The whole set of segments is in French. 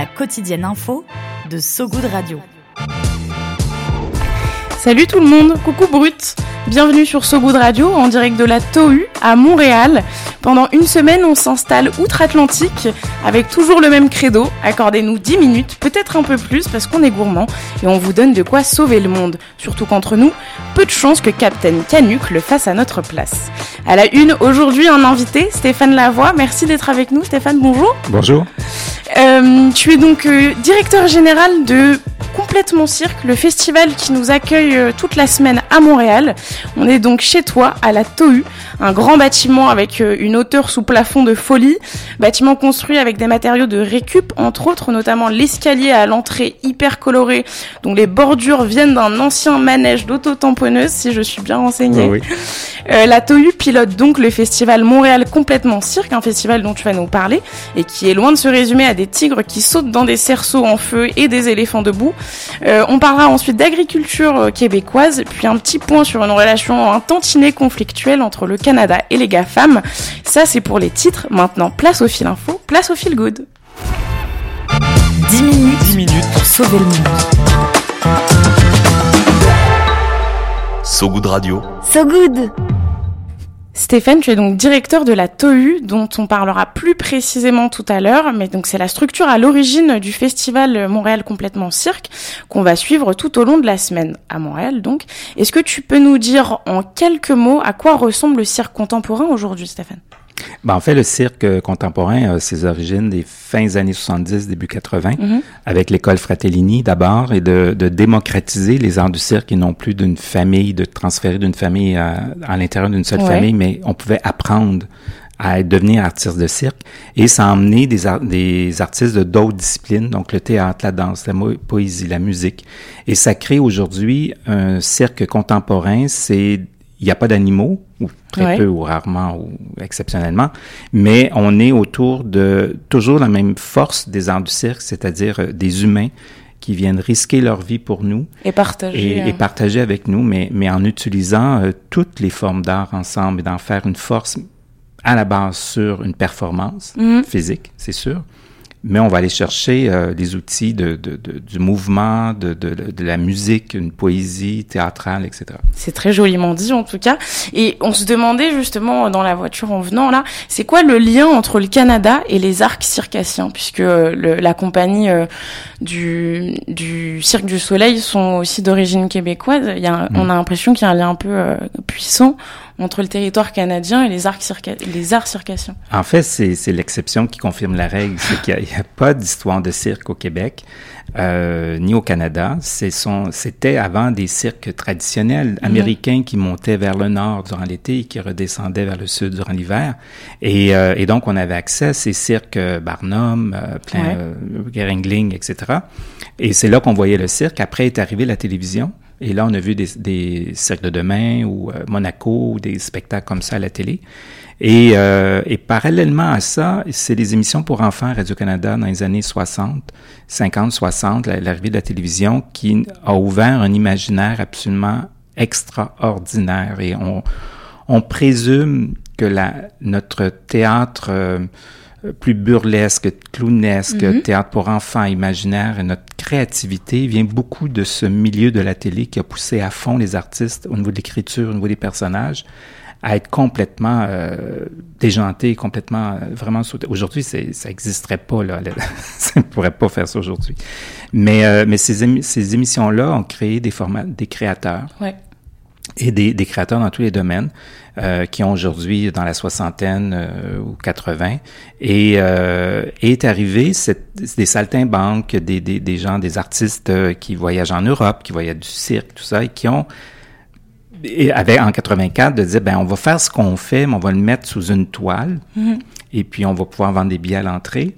La quotidienne info de So Good Radio. Salut tout le monde, coucou Brut Bienvenue sur So Good Radio en direct de la TOU à Montréal. Pendant une semaine, on s'installe outre-Atlantique avec toujours le même credo. Accordez-nous 10 minutes, peut-être un peu plus parce qu'on est gourmand et on vous donne de quoi sauver le monde. Surtout qu'entre nous, peu de chances que Captain Canuck le fasse à notre place. À la une, aujourd'hui, un invité, Stéphane Lavoie. Merci d'être avec nous. Stéphane, bonjour. Bonjour. Euh, tu es donc euh, directeur général de Complètement Cirque, le festival qui nous accueille euh, toute la semaine à Montréal. On est donc chez toi, à la TOU, un grand bâtiment avec euh, une hauteur sous plafond de folie, bâtiment construit avec des matériaux de récup, entre autres, notamment l'escalier à l'entrée hyper coloré, dont les bordures viennent d'un ancien manège d'auto-tamponneuse, si je suis bien renseignée. Oui. Euh, la TOU pilote donc le festival Montréal Complètement Cirque, un festival dont tu vas nous parler, et qui est loin de se résumer à des tigres qui sautent dans des cerceaux en feu et des éléphants debout. Euh, on parlera ensuite d'agriculture euh, québécoise, puis un petit point sur une relation un tantinet conflictuelle entre le Canada et les GAFAM. Ça, c'est pour les titres. Maintenant, place au fil info, place au fil good. 10 minutes, 10 minutes pour sauver le monde. So Good Radio. So Good Stéphane, tu es donc directeur de la TOU, dont on parlera plus précisément tout à l'heure, mais donc c'est la structure à l'origine du festival Montréal complètement cirque qu'on va suivre tout au long de la semaine à Montréal. Donc, est-ce que tu peux nous dire en quelques mots à quoi ressemble le cirque contemporain aujourd'hui, Stéphane? Ben, en fait, le cirque euh, contemporain a ses origines des fins années 70, début 80, Mhm. avec l'école Fratellini d'abord, et de, de démocratiser les arts du cirque et non plus d'une famille, de transférer d'une famille à, à l'intérieur d'une seule Ouais. famille, mais on pouvait apprendre à devenir artiste de cirque. Et ça a emmené des, ar- des artistes de d'autres disciplines, donc le théâtre, la danse, la poésie, la musique. Et ça crée aujourd'hui un cirque contemporain. C'est il n'y a pas d'animaux, ou très Ouais. peu, ou rarement, ou exceptionnellement, mais on est autour de toujours la même force des arts du cirque, c'est-à-dire euh, des humains qui viennent risquer leur vie pour nous Et partager. et, euh, et partager avec nous, mais, mais en utilisant euh, toutes les formes d'art ensemble et d'en faire une force à la base sur une performance Mhm. physique, c'est sûr. Mais on va aller chercher euh, les outils de, de- de- du mouvement, de, de, de la musique, une poésie théâtrale, etc. C'est très joliment dit en tout cas. Et on se demandait justement dans la voiture en venant là, c'est quoi le lien entre le Canada et les arcs circassiens? Puisque euh, le- la compagnie euh, du, du Cirque du Soleil sont aussi d'origine québécoise. Il y a un- Mm. On a l'impression qu'il y a un lien un peu euh, puissant entre le territoire canadien et les arcs circa- les arts circassiens. En fait, c'est l'exception qui confirme la règle. C'est qu'il n'y a, pas d'histoire de cirque au Québec, euh, ni au Canada. C'était avant des cirques traditionnels américains qui montaient vers le nord durant l'été et qui redescendaient vers le sud durant l'hiver. Et, euh, et donc, on avait accès à ces cirques euh, Barnum, euh, plein, Ouais. Geringling, etc. Et c'est là qu'on voyait le cirque. Après est arrivée la télévision. Et là, on a vu des, des cirques de demain ou euh, Monaco ou des spectacles comme ça à la télé. Et, euh, et parallèlement à ça, c'est les émissions pour enfants à Radio-Canada dans les années 60, 50, 60, la- l'arrivée de la télévision qui a ouvert un imaginaire absolument extraordinaire. Et on, on présume que la, notre théâtre euh, plus burlesque, clownesque, Mhm. théâtre pour enfants, imaginaire, et notre créativité vient beaucoup de ce milieu de la télé qui a poussé à fond les artistes au niveau de l'écriture, au niveau des personnages, à être complètement euh, déjanté, complètement euh, vraiment sauté. Aujourd'hui, ça n'existerait pas là. ça ne pourrait pas faire ça aujourd'hui. Mais euh, mais ces, émi- ces émissions-là ont créé des formats, des créateurs Ouais. Et des, des créateurs dans tous les domaines euh, qui ont aujourd'hui dans la soixantaine euh, ou 80 et euh, est arrivé cette, des saltimbanques, des, des, des gens, des artistes euh, qui voyagent en Europe, qui voyagent du cirque, tout ça, et qui ont et avait en 84 de dire ben on va faire ce qu'on fait, mais on va le mettre sous une toile Mhm. et puis on va pouvoir vendre des billets à l'entrée.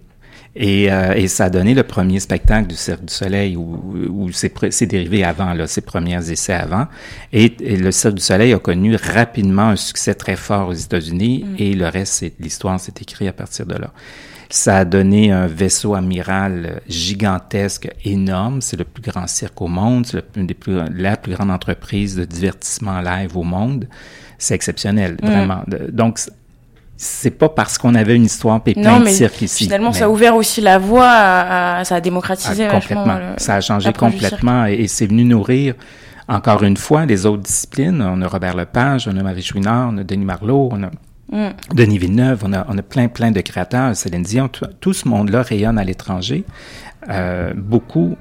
Et, euh, et, ça a donné le premier spectacle du Cirque du Soleil où, c'est dérivé avant, là, ses premiers essais avant. Et, le Cirque du Soleil a connu rapidement un succès très fort aux États-Unis mm. et le reste, l'histoire s'est écrite à partir de là. Ça a donné un vaisseau amiral gigantesque, énorme. C'est le plus grand cirque au monde. C'est la plus grande entreprise de divertissement live au monde. C'est exceptionnel, mm. vraiment. Donc, c'est pas parce qu'on avait une histoire pépin de cirque ici. Finalement, ça a ouvert aussi la voie, à, ça a démocratisé ah, complètement. ça a changé complètement et, c'est venu nourrir encore une fois les autres disciplines. On a Robert Lepage, on a Marie Chouinard, on a Denis Marlot, on a Mm. Denis Villeneuve, on a, on a plein, plein de créateurs, Céline Dion, tout, ce monde-là rayonne à l'étranger. Euh, beaucoup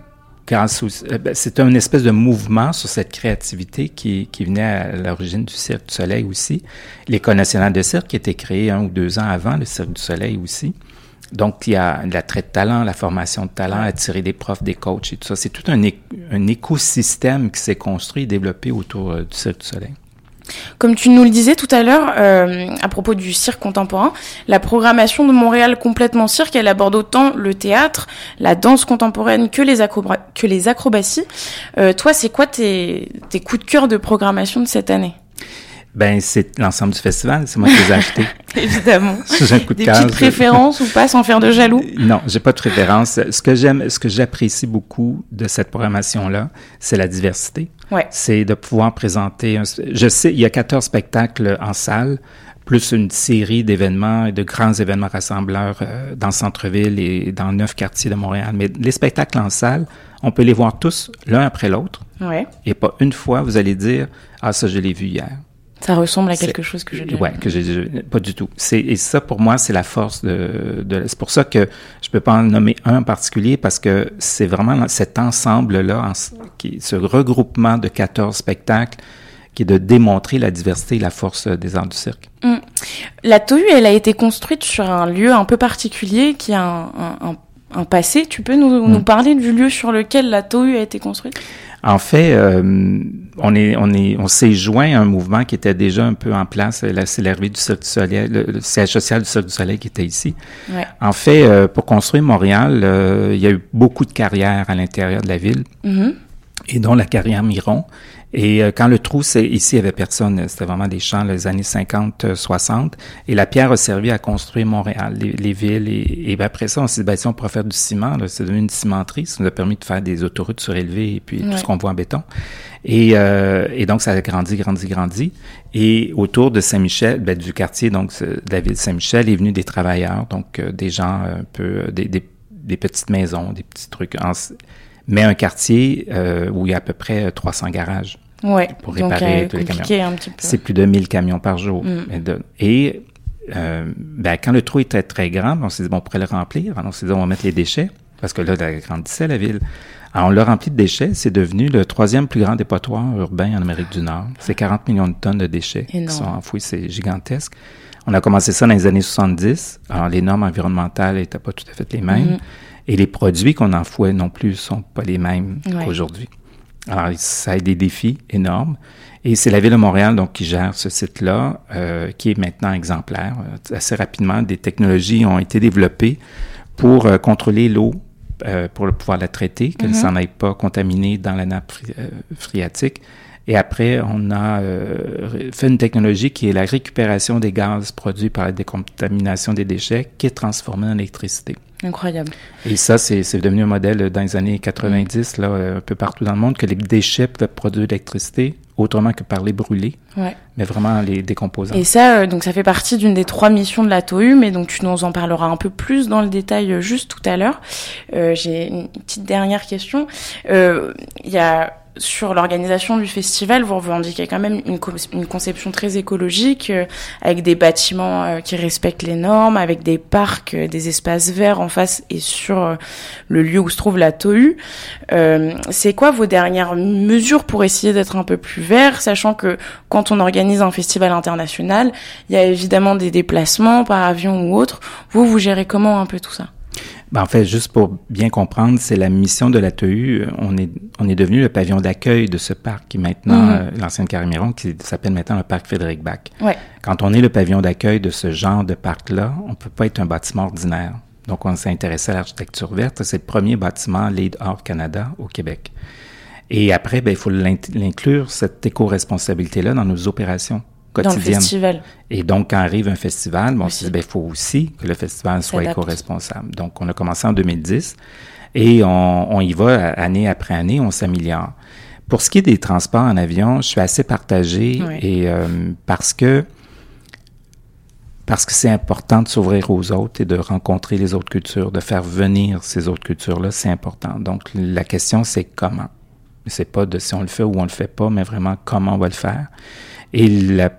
c'est un espèce de mouvement sur cette créativité qui, qui venait à l'origine du Cirque du Soleil aussi. L'École nationale de cirque qui a été créée un ou deux ans avant le Cirque du Soleil aussi. Donc, il y a l'attrait de talent, la formation de talent, attirer des profs, des coachs et tout ça. C'est tout un, un écosystème qui s'est construit et développé autour euh, du Cirque du Soleil. Comme tu nous le disais tout à l'heure, euh, à propos du cirque contemporain, la programmation de Montréal complètement cirque, elle aborde autant le théâtre, la danse contemporaine que les, acrobaties. Euh, toi, c'est quoi tes, tes coups de cœur de programmation de cette année? Ben, c'est l'ensemble du festival, c'est moi qui les ai achetés. Évidemment. J'ai un coup de Des petites préférences ou pas, sans faire de jaloux? Non, j'ai pas de préférence. Ce que j'aime, ce que j'apprécie beaucoup de cette programmation-là, c'est la diversité. Ouais. C'est de pouvoir présenter, un, je sais, il y a 14 spectacles en salle, plus une série d'événements et de grands événements rassembleurs euh, dans le centre-ville et dans neuf quartiers de Montréal. Mais les spectacles en salle, on peut les voir tous l'un après l'autre. Ouais. Et pas une fois, vous allez dire, ah, ça, je l'ai vu hier. Ça ressemble à quelque chose que j'ai déjà Ouais, que j'ai pas du tout. C'est et ça pour moi c'est la force de, de c'est pour ça que je peux pas en nommer un en particulier parce que c'est vraiment cet ensemble là qui ce regroupement de 14 spectacles qui est de démontrer la diversité et la force des arts du cirque. Hum. La TOU, elle a été construite sur un lieu un peu particulier qui a un, un, un passé. Tu peux nous, nous, hum. parler du lieu sur lequel la TOU a été construite? En fait, euh, on est, on est, on s'est joint à un mouvement qui était déjà un peu en place. C'est l'arrivée du Cirque du Soleil, le, siège social du Cirque du Soleil qui était ici. Ouais. En fait, euh, pour construire Montréal, euh, il y a eu beaucoup de carrières à l'intérieur de la ville. Mm-hmm. Et dont la carrière Miron. Et euh, quand le trou, c'est ici, il y avait personne. C'était vraiment des champs, les années 50, 60. Euh, et la pierre a servi à construire Montréal, les, villes. Et, ben, après ça, on s'est dit, ben, si on pourrait faire du ciment, c'est devenu une cimenterie. Ça nous a permis de faire des autoroutes surélevées et puis tout ce qu'on voit en béton. Et, euh, et, donc, ça a grandi, grandi, grandi. Et autour de Saint-Michel, ben, du quartier, donc, de la ville de Saint-Michel, est venu des travailleurs, donc des gens un peu, des, des, des, petites maisons, des petits trucs. En, mais un quartier euh, où il y a à peu près 300 garages ouais, pour réparer donc, euh, tous les camions. C'est plus de 1000 camions par jour. Mm. Et euh, ben, quand le trou était très grand, on s'est dit, bon, on pourrait le remplir. Alors, on s'est dit, on va mettre les déchets, parce que là, elle grandissait, la ville. Alors, on l'a rempli de déchets. C'est devenu le troisième plus grand dépotoir urbain en Amérique du Nord. C'est 40 millions de tonnes de déchets qui sont enfouis. C'est gigantesque. On a commencé ça dans les années 70. Alors, les normes environnementales n'étaient pas tout à fait les mêmes. Mm. Et les produits qu'on enfouait non plus sont pas les mêmes qu'aujourd'hui. Alors, ça a des défis énormes. Et c'est la Ville de Montréal donc qui gère ce site-là, euh, qui est maintenant exemplaire. Euh, assez rapidement, des technologies ont été développées pour euh, contrôler l'eau, euh, pour pouvoir la traiter, qu'elle ne mm-hmm. s'en aille pas contaminée dans la nappe phréatique. Et après, on a fait une technologie qui est la récupération des gaz produits par la décontamination des déchets, qui est transformée en électricité. Incroyable. Et ça, c'est devenu un modèle dans les années 90, là, euh, un peu partout dans le monde, que les déchets peuvent produire de l'électricité autrement que par les brûler, ouais. mais vraiment les décomposant. Et ça, euh, donc ça fait partie d'une des trois missions de la TOU, mais donc tu nous en parleras un peu plus dans le détail euh, juste tout à l'heure. J'ai une petite dernière question. Il y a sur l'organisation du festival, vous revendiquez quand même une, conception très écologique, euh, avec des bâtiments euh, qui respectent les normes, avec des parcs, euh, des espaces verts en face et sur le lieu où se trouve la TOU. C'est quoi vos dernières mesures pour essayer d'être un peu plus vert, sachant que quand on organise un festival international, il y a évidemment des déplacements par avion ou autre. Vous, vous gérez comment un peu tout ça? Ben, en fait, juste pour bien comprendre, c'est la mission de la TEU. On est, on est devenu le pavillon d'accueil de ce parc qui est maintenant, mm-hmm. euh, l'ancienne Carmiron, qui s'appelle maintenant le parc Frédéric Bach. Ouais. Quand on est le pavillon d'accueil de ce genre de parc-là, on peut pas être un bâtiment ordinaire. Donc, on s'est intéressé à l'architecture verte. C'est le premier bâtiment Lead Art Canada au Québec. Et après, ben, il faut l'inclure, cette éco-responsabilité-là, dans nos opérations Dans le festival. Et donc, quand arrive un festival, bon, on se dit, ben, il faut aussi que le festival soit éco-responsable. Donc, on a commencé en 2010 et on, on y va année après année, on s'améliore. Pour ce qui est des transports en avion, je suis assez partagé et euh, parce que parce que c'est important de s'ouvrir aux autres et de rencontrer les autres cultures, de faire venir ces autres cultures-là, c'est important. Donc la question c'est comment? C'est pas de si on le fait ou on le fait pas, mais vraiment comment on va le faire. Et la,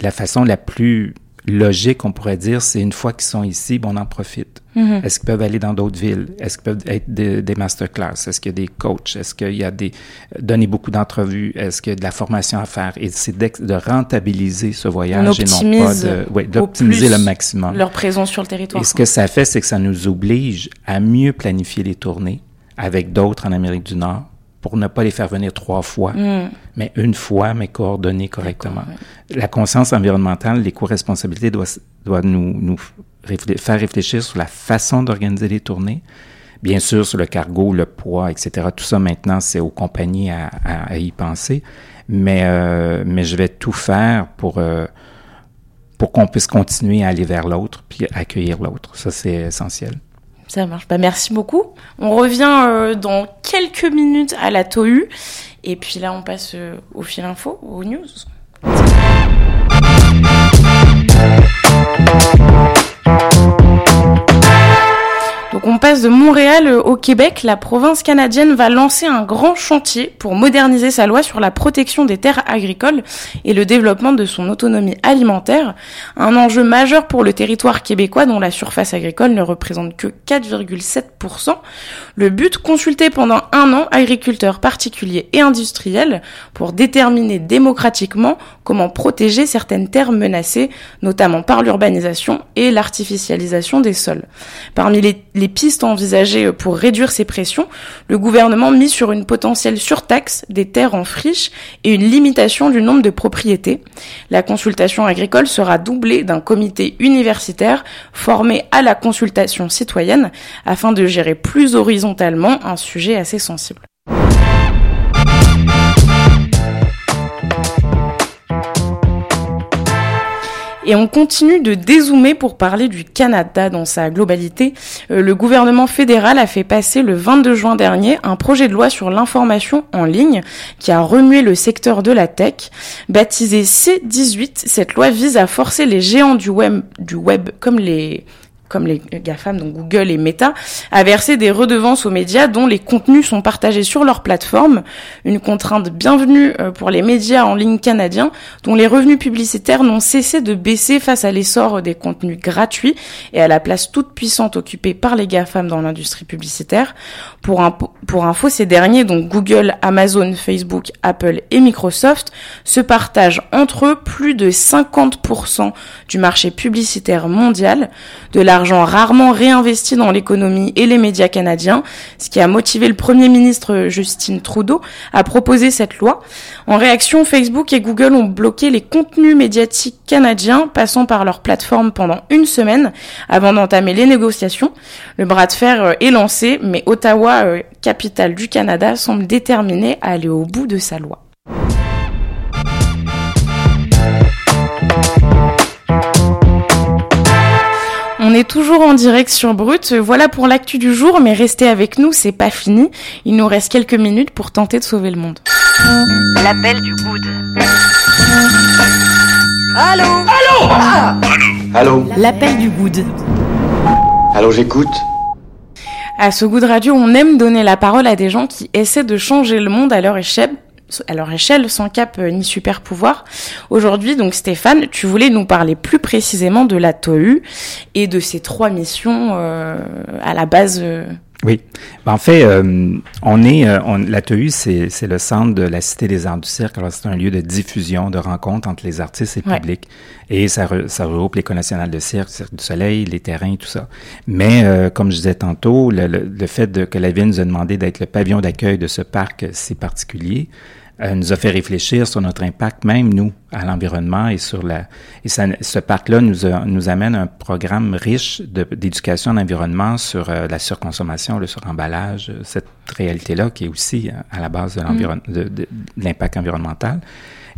la façon la plus logique, on pourrait dire, c'est une fois qu'ils sont ici, bon, on en profite. Mm-hmm. Est-ce qu'ils peuvent aller dans d'autres villes? Est-ce qu'ils peuvent être des, des masterclass? Est-ce qu'il y a des coachs? Est-ce qu'il y a des... donner beaucoup d'entrevues? Est-ce qu'il y a de la formation à faire? Et c'est de rentabiliser ce voyage et non pas de... Ouais, d'optimiser le maximum. Leur présence sur le territoire. Et ce que ça fait, c'est que ça nous oblige à mieux planifier les tournées avec d'autres en Amérique du Nord pour ne pas les faire venir trois fois, mm. Mais une fois, mais coordonnées correctement. La conscience environnementale, l'éco-responsabilité doit, doit nous, nous faire réfléchir sur la façon d'organiser les tournées. Bien sûr, sur le cargo, le poids, etc. Tout ça, maintenant, c'est aux compagnies à, à, y penser. Mais, euh, mais je vais tout faire pour, euh, pour qu'on puisse continuer à aller vers l'autre puis accueillir l'autre. Ça, c'est essentiel. Ça marche. Bah, merci beaucoup. On revient euh, dans quelques minutes à la TOU. Et puis là, on passe euh, au fil info, aux news. Passe de Montréal euh, au Québec. La province canadienne va lancer un grand chantier pour moderniser sa loi sur la protection des terres agricoles et le développement de son autonomie alimentaire. Un enjeu majeur pour le territoire québécois dont la surface agricole ne représente que 4,7%. Le but, consulter pendant un an agriculteurs particuliers et industriels pour déterminer démocratiquement comment protéger certaines terres menacées, notamment par l'urbanisation et l'artificialisation des sols. Parmi les les pistes envisagées pour réduire ces pressions, le gouvernement mise sur une potentielle surtaxe des terres en friche et une limitation du nombre de propriétés. La consultation agricole sera doublée d'un comité universitaire formé à la consultation citoyenne afin de gérer plus horizontalement un sujet assez sensible. Et on continue de dézoomer pour parler du Canada dans sa globalité. Euh, le gouvernement fédéral a fait passer le 22 juin dernier un projet de loi sur l'information en ligne qui a remué le secteur de la tech. Baptisé C18, cette loi vise à forcer les géants du web, du web comme les comme les GAFAM, donc Google et Meta, à verser des redevances aux médias dont les contenus sont partagés sur leur plateforme. Une contrainte bienvenue euh, pour les médias en ligne canadiens, dont les revenus publicitaires n'ont cessé de baisser face à l'essor des contenus gratuits et à la place toute puissante occupée par les GAFAM dans l'industrie publicitaire. Pour, pour info, ces derniers, donc Google, Amazon, Facebook, Apple et Microsoft, se partagent entre eux plus de 50% du marché publicitaire mondial, de la argent rarement réinvesti dans l'économie et les médias canadiens, ce qui a motivé le Premier ministre Justin Trudeau à proposer cette loi. En réaction, Facebook et Google ont bloqué les contenus médiatiques canadiens passant par leur plateforme pendant une semaine avant d'entamer les négociations. Le bras de fer euh, est lancé, mais Ottawa, euh, capitale du Canada, semble déterminé à aller au bout de sa loi. On est toujours en direct sur Brut. Voilà pour l'actu du jour, mais restez avec nous, c'est pas fini. Il nous reste quelques minutes pour tenter de sauver le monde. L'appel du good. Allô? Allô? Ah Allô? L'appel du good. Allô, j'écoute. À ce goût de radio, on aime donner la parole à des gens qui essaient de changer le monde à leur échelle à leur échelle, sans cap euh, ni super pouvoir. Aujourd'hui, donc Stéphane, tu voulais nous parler plus précisément de la TOU et de ces trois missions euh, à la base. Euh. Oui. Ben, en fait, on est, on, la TOU, c'est le centre de la Cité des Arts du Cirque. Alors, c'est un lieu de diffusion, de rencontre entre les artistes et le public. Et ça, ça regroupe l'École nationale de cirque, Cirque du Soleil, les terrains, tout ça. Mais, comme je disais tantôt, le, le, le fait de, que la ville nous a demandé d'être le pavillon d'accueil de ce parc si particulier, euh, nous a fait réfléchir sur notre impact, même nous, à l'environnement et sur la. Et ça, ce parc-là nous, nous amène un programme riche d'éducation en environnement sur euh, la surconsommation, le suremballage, cette réalité-là qui est aussi à la base de mm. l'impact environnemental.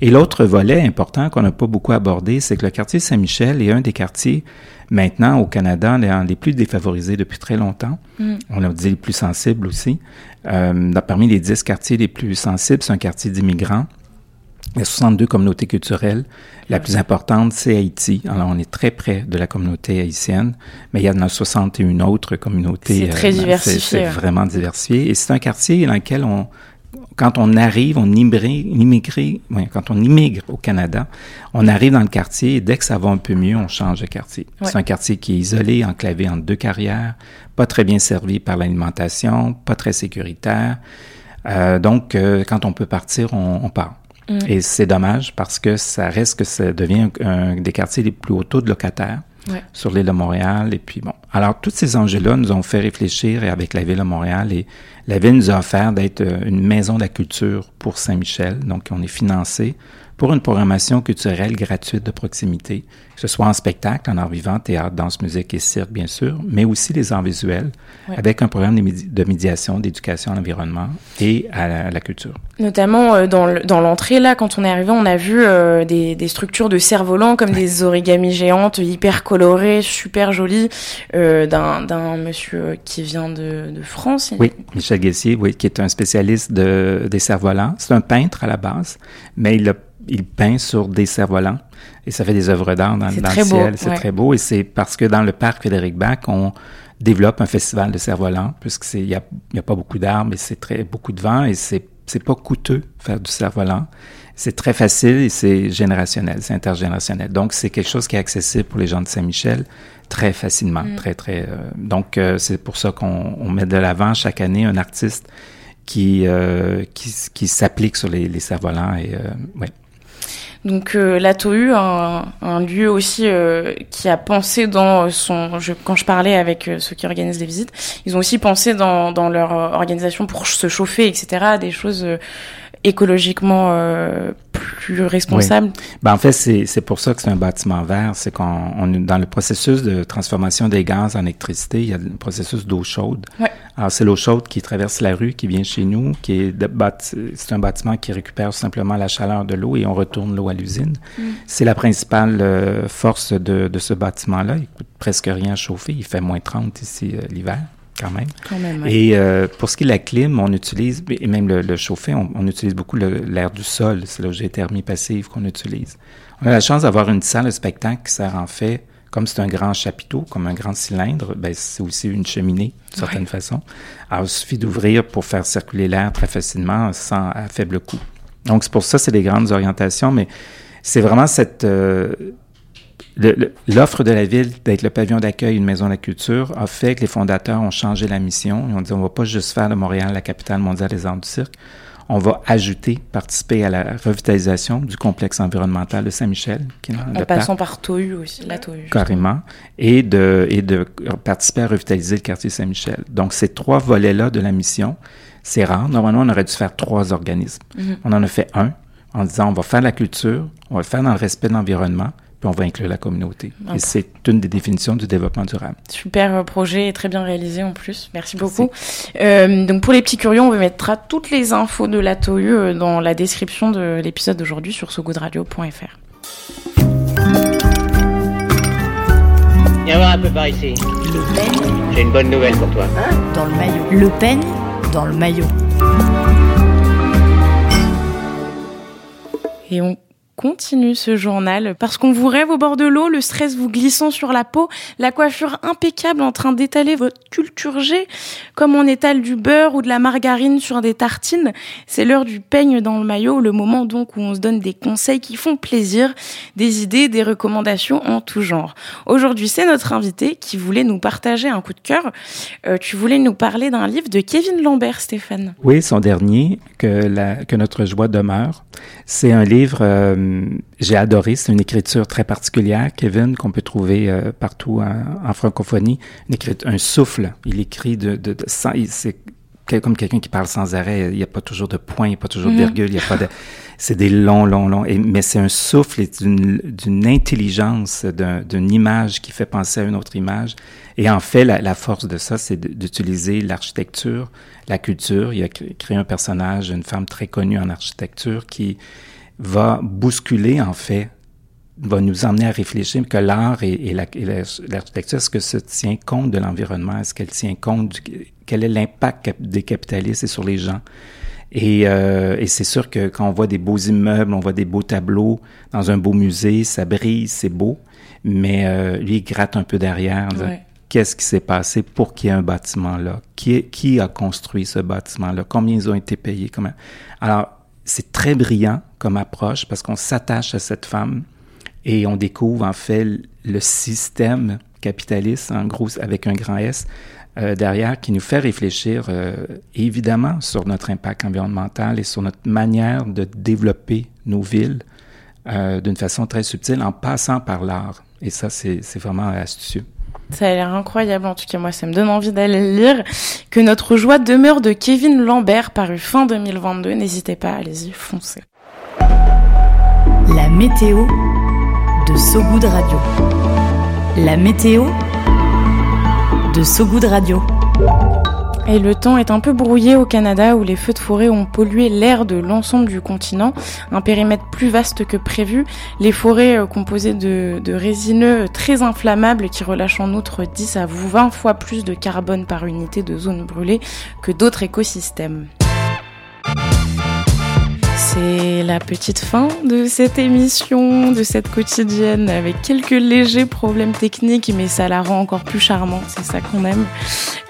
Et l'autre volet important qu'on n'a pas beaucoup abordé, c'est que le quartier Saint-Michel est un des quartiers maintenant au Canada les plus défavorisés depuis très longtemps. Mm. On a dit les plus sensibles aussi. Euh, parmi les dix quartiers les plus sensibles, c'est un quartier d'immigrants. Il y a 62 communautés culturelles. La plus importante, c'est Haïti. Alors, on est très près de la communauté haïtienne, mais il y en a 61 autres communautés. C'est très euh, diversifié. C'est vraiment diversifié. Et c'est un quartier dans lequel on, quand on arrive, on immigre, quand on immigre au Canada, on arrive dans le quartier et dès que ça va un peu mieux, on change de quartier. C'est un quartier qui est isolé, enclavé entre deux carrières, pas très bien servi par l'alimentation, pas très sécuritaire. Euh, donc, euh, quand on peut partir, on, part. Mm. Et c'est dommage parce que ça reste que ça devient un, des quartiers les plus hauts taux de locataires sur l'île de Montréal. Et puis bon, alors tous ces enjeux-là nous ont fait réfléchir avec la ville de Montréal et la ville nous a offert d'être euh, une maison de la culture pour Saint-Michel. Donc on est financé pour une programmation culturelle gratuite de proximité, que ce soit en spectacle, en art vivant, théâtre, danse, musique et cirque, bien sûr, mais aussi les arts visuels, avec un programme de médiation, d'éducation à l'environnement et à la, culture. Notamment euh, dans l'entrée, là, quand on est arrivé, on a vu euh, des, des, structures de cerfs-volants comme des origamis géantes, hyper colorées, super jolies, euh, d'un monsieur qui vient de, de, France. Oui, Michel Guessier, oui, qui est un spécialiste de, des cerfs-volants. C'est un peintre à la base, mais il a il peint sur des cerfs-volants et ça fait des œuvres d'art dans, le ciel. C'est très beau et c'est parce que dans le parc Frédéric Bach, on développe un festival de cerfs-volants puisqu'il n'y a, y a pas beaucoup d'arbres et c'est très beaucoup de vent et c'est c'est pas coûteux faire du cerf-volant. C'est très facile et c'est générationnel, c'est intergénérationnel. Donc c'est quelque chose qui est accessible pour les gens de Saint-Michel très facilement, mm. très très. Euh, donc euh, c'est pour ça qu'on met de l'avant chaque année un artiste qui euh, qui, qui s'applique sur les, les cerfs-volants et ouais. Donc euh, la TOU, un, un lieu aussi euh, qui a pensé dans son... Je, quand je parlais avec euh, ceux qui organisent les visites, ils ont aussi pensé dans, dans leur organisation pour se chauffer, etc., des choses écologiquement plus responsables. Ben, en fait, c'est pour ça que c'est un bâtiment vert. C'est qu'on on, dans le processus de transformation des gaz en électricité, il y a le processus d'eau chaude. Ouais. Alors, c'est l'eau chaude qui traverse la rue, qui vient chez nous, qui est c'est un bâtiment qui récupère simplement la chaleur de l'eau et on retourne l'eau à l'usine. Mm. C'est la principale euh, force de, de ce bâtiment-là. Il coûte presque rien à chauffer. Il fait moins 30 ici euh, l'hiver. Quand même. Quand même Et euh, pour ce qui est de la clim, on utilise, et même le, le chauffer, on, on, utilise beaucoup l'air du sol. C'est la géothermie passive qu'on utilise. On a la chance d'avoir une salle de spectacle qui sert en fait comme c'est un grand chapiteau, comme un grand cylindre, ben c'est aussi une cheminée, d'une certaine façon. Alors, il suffit d'ouvrir pour faire circuler l'air très facilement, sans à faible coût. Donc, c'est pour ça, c'est des grandes orientations, mais c'est vraiment cette... Euh, L'offre de la ville d'être le pavillon d'accueil, une maison de la culture, a fait que les fondateurs ont changé la mission. Ils ont dit, on va pas juste faire de Montréal la capitale mondiale des arts du cirque, on va ajouter, participer à la revitalisation du complexe environnemental de Saint-Michel. En passant par TOU aussi, la TOU. Carrément. Et de, et de participer à revitaliser le quartier Saint-Michel. Donc, ces trois volets-là de la mission, c'est rare. Normalement, on aurait dû faire trois organismes. Mhm. On en a fait un en disant, on va faire la culture, on va le faire dans le respect de l'environnement, puis on va inclure la communauté. Et c'est une des définitions du développement durable. Super euh, projet, très bien réalisé en plus. Merci beaucoup. Euh, donc pour les petits curieux, on vous mettra toutes les infos de la TOU euh, dans la description de l'épisode d'aujourd'hui sur sogoodradio.fr. Viens voir un peu par ici. Le peigne. J'ai une bonne nouvelle pour toi. Hein? Dans le maillot. Le peigne dans le maillot. Et on continue ce journal parce qu'on vous rêve au bord de l'eau, le stress vous glissant sur la peau, la coiffure impeccable en train d'étaler votre culture G, comme on étale du beurre ou de la margarine sur des tartines. C'est l'heure du peigne dans le maillot, le moment donc où on se donne des conseils qui font plaisir, des idées, des recommandations en tout genre. Aujourd'hui, c'est notre invité qui voulait nous partager un coup de cœur. Euh, tu voulais nous parler d'un livre de Kevin Lambert, Stéphane. Oui, son dernier, que, la, que notre joie demeure. C'est un livre... Euh, euh, j'ai adoré. C'est une écriture très particulière, Kevin, qu'on peut trouver euh, partout en, francophonie. Une un souffle. Il écrit de, de, de c'est comme quelqu'un qui parle sans arrêt. Il n'y a pas toujours de point, il n'y a pas toujours de Mhm. virgule, il y a pas de. C'est des longs, longs, longs. Et, mais c'est un souffle et d'une intelligence, d'un- d'une image qui fait penser à une autre image. Et en fait, la, la force de ça, c'est d'utiliser l'architecture, la culture. Il a cré- créé un personnage, une femme très connue en architecture qui va bousculer, en fait, va nous emmener à réfléchir que l'art et, et la- et la- l'architecture, est-ce que ça tient compte de l'environnement? Est-ce qu'elle tient compte du, quel est l'impact des capitalistes sur les gens? Et, euh, et c'est sûr que quand on voit des beaux immeubles, on voit des beaux tableaux dans un beau musée, ça brille, c'est beau, mais euh, lui, il gratte un peu derrière Ouais. qu'est-ce qui s'est passé pour qu'il y ait un bâtiment là? Qui, est- qui a construit ce bâtiment-là? Combien ils ont été payés? Comment? Alors, c'est très brillant comme approche parce qu'on s'attache à cette femme et on découvre en fait le système capitaliste, en gros, avec un grand S, euh, derrière, qui nous fait réfléchir euh, évidemment sur notre impact environnemental et sur notre manière de développer nos villes euh, d'une façon très subtile en passant par l'art. Et ça, c'est vraiment astucieux. Ça a l'air incroyable, en tout cas moi ça me donne envie d'aller le lire. Que notre joie demeure de Kevin Lambert, paru fin 2022. N'hésitez pas, allez-y, foncez. La météo de Sogoud Radio. La météo de Sogoud Radio. Et le temps est un peu brouillé au Canada où les feux de forêt ont pollué l'air de l'ensemble du continent, un périmètre plus vaste que prévu. Les forêts euh, composées de, de résineux très inflammables qui relâchent en outre 10 à 20 fois plus de carbone par unité de zone brûlée que d'autres écosystèmes. C'est la petite fin de cette émission, de cette quotidienne, avec quelques légers problèmes techniques, mais ça la rend encore plus charmante, c'est ça qu'on aime.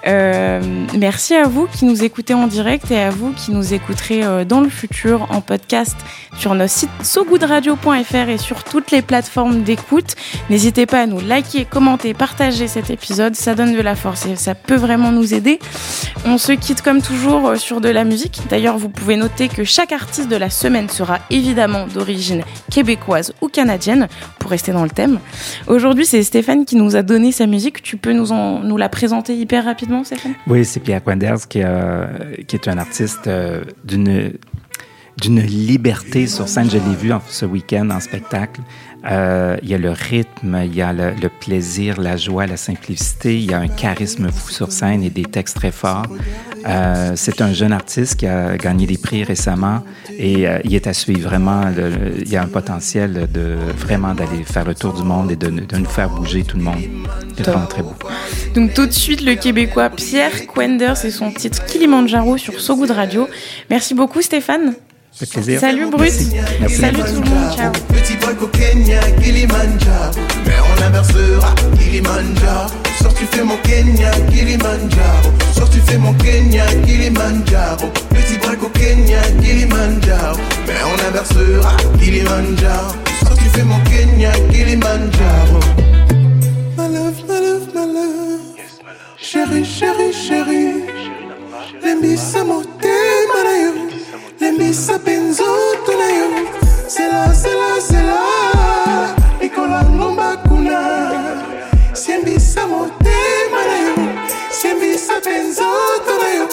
Euh, merci à vous qui nous écoutez en direct et à vous qui nous écouterez euh, dans le futur en podcast sur notre site sogoodradio.fr et sur toutes les plateformes d'écoute. N'hésitez pas à nous liker, commenter, partager cet épisode, ça donne de la force et ça peut vraiment nous aider. On se quitte comme toujours euh, sur de la musique. D'ailleurs, vous pouvez noter que chaque artiste de la semaine sera évidemment d'origine québécoise ou canadienne, pour rester dans le thème. Aujourd'hui, c'est Stéphane qui nous a donné sa musique. Tu peux nous, la présenter hyper rapidement, Stéphane? Oui, c'est Pierre Quenders qui, qui est un artiste euh, d'une liberté sur scène. Je l'ai vu ce week-end en spectacle. Euh, il y a le rythme, il y a le, le plaisir, la joie, la simplicité. Il y a un charisme fou sur scène et des textes très forts. Euh, c'est un jeune artiste qui a gagné des prix récemment et euh, il est à suivre vraiment. le- il y a un potentiel de vraiment d'aller faire le tour du monde et de, de nous faire bouger tout le monde. C'est vraiment très beau. Donc tout de suite, le Québécois Pierre Quenders et son titre Kilimanjaro sur So Good Radio. Merci beaucoup Stéphane. Ça fait plaisir. Salut Brut. Merci. Salut tout le monde. Ciao. Petit Kenya, Kilimanjaro. Mais on inversera Kilimanjaro. Sors, tu fais mon Kenya, Kilimanjaro. Sors, tu fais mon Kenya, Kilimanjaro. Petit au Kenya, Kilimanjaro. Mais on inversera Kilimanjaro. Sors, tu fais mon Kenya, Kilimanjaro. My love, my love, my love. Chérie, chérie, chérie. Motema na yo lemisapi nzoto na yo. Selaselasela ekola ngomba kuna. Siembisa motema na yo. Siembisa mpe nzoto na yo.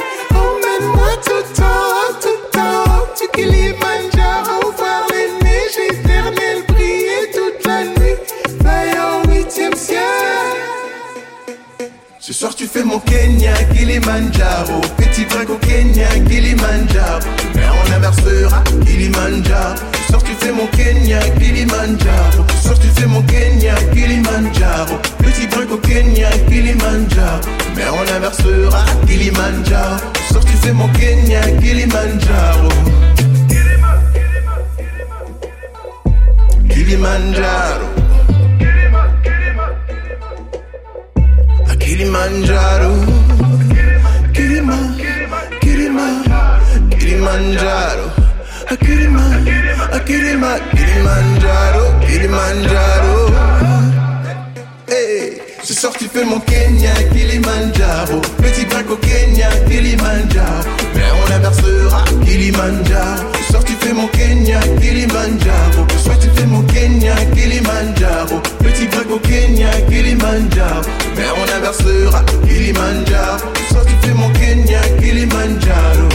Fais mon Kenya, Kilimanjaro. Petit break au Kenya, Kilimanjaro. Mais on inversera, Kilimanjaro. Ce soir tu fais mon Kenya, Kilimanjaro. Ce soir tu fais mon Kenya, Kilimanjaro. Petit break au Kenya, Kilimanjaro. Mais on inversera, Kilimanjaro. Ce soir tu fais mon Kenya, Kilimanjaro. Kilimanjaro Kilimanjaro, Kilima, Kilima, Kilimanjaro, a Kilima, a Kilima, Kilimanjaro, Kilimanjaro. Hey, ce soir tu fais mon Kenya, Kilimanjaro, petit break au Kenya, Kilimanjaro. Mais on inversera, Kilimanjaro t'es mon Kenya, Kilimanjaro. Soit tu fais mon Kenya, Kilimanjaro. Petit break au Kenya, Kilimanjaro. Mais on inversera, Kilimanjaro. Soit tu fais mon Kenya, Kilimanjaro.